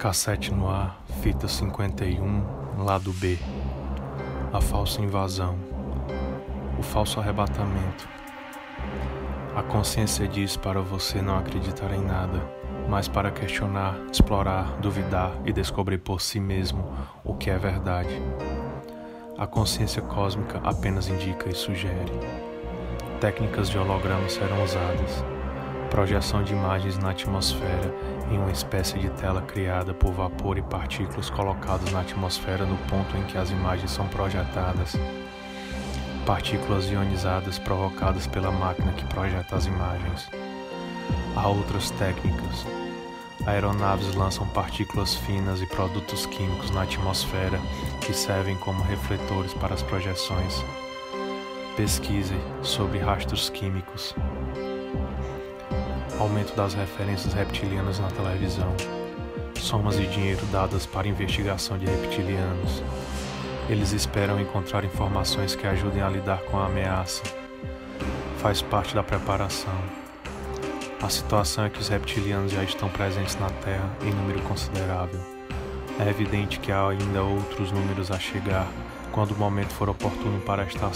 Cassete no ar, fita 51, lado B. A falsa invasão. O falso arrebatamento. A consciência diz para você não acreditar em nada, mas para questionar, explorar, duvidar e descobrir por si mesmo o que é verdade. A consciência cósmica apenas indica e sugere. Técnicas de holograma serão usadas projeção de imagens na atmosfera em uma espécie de tela criada por vapor e partículas colocados na atmosfera no ponto em que as imagens são projetadas. Partículas ionizadas provocadas pela máquina que projeta as imagens. Há outras técnicas. Aeronaves lançam partículas finas e produtos químicos na atmosfera que servem como refletores para as projeções. Pesquise sobre rastros químicos aumento das referências reptilianas na televisão, somas de dinheiro dadas para investigação de reptilianos. Eles esperam encontrar informações que ajudem a lidar com a ameaça. Faz parte da preparação. A situação é que os reptilianos já estão presentes na Terra em número considerável. É evidente que há ainda outros números a chegar quando o momento for oportuno para esta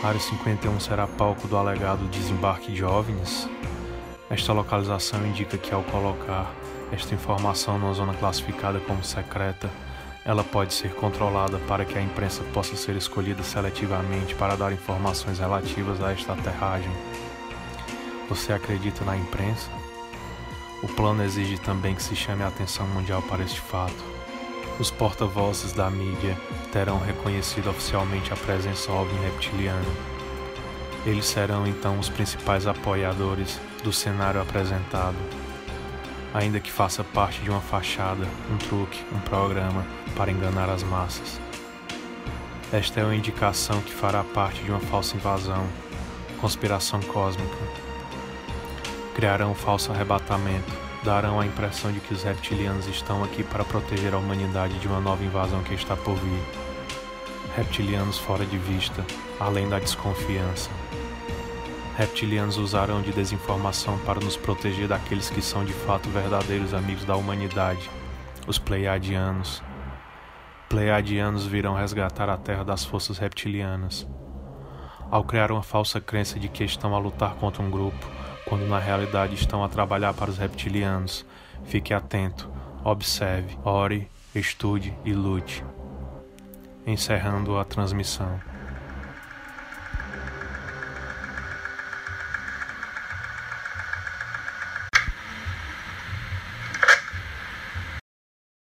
Área 51 será palco do alegado desembarque de OVNIs. Esta localização indica que, ao colocar esta informação numa zona classificada como secreta, ela pode ser controlada para que a imprensa possa ser escolhida seletivamente para dar informações relativas a esta aterragem. Você acredita na imprensa? O plano exige também que se chame a atenção mundial para este fato os porta-vozes da mídia terão reconhecido oficialmente a presença OVNI reptiliana. Eles serão então os principais apoiadores do cenário apresentado, ainda que faça parte de uma fachada, um truque, um programa para enganar as massas. Esta é uma indicação que fará parte de uma falsa invasão, conspiração cósmica. Criarão um falso arrebatamento darão a impressão de que os reptilianos estão aqui para proteger a humanidade de uma nova invasão que está por vir. Reptilianos fora de vista, além da desconfiança. Reptilianos usarão de desinformação para nos proteger daqueles que são de fato verdadeiros amigos da humanidade, os Pleiadianos. Pleiadianos virão resgatar a Terra das forças reptilianas. Ao criar uma falsa crença de que estão a lutar contra um grupo, quando na realidade estão a trabalhar para os reptilianos. Fique atento, observe, ore, estude e lute. Encerrando a transmissão.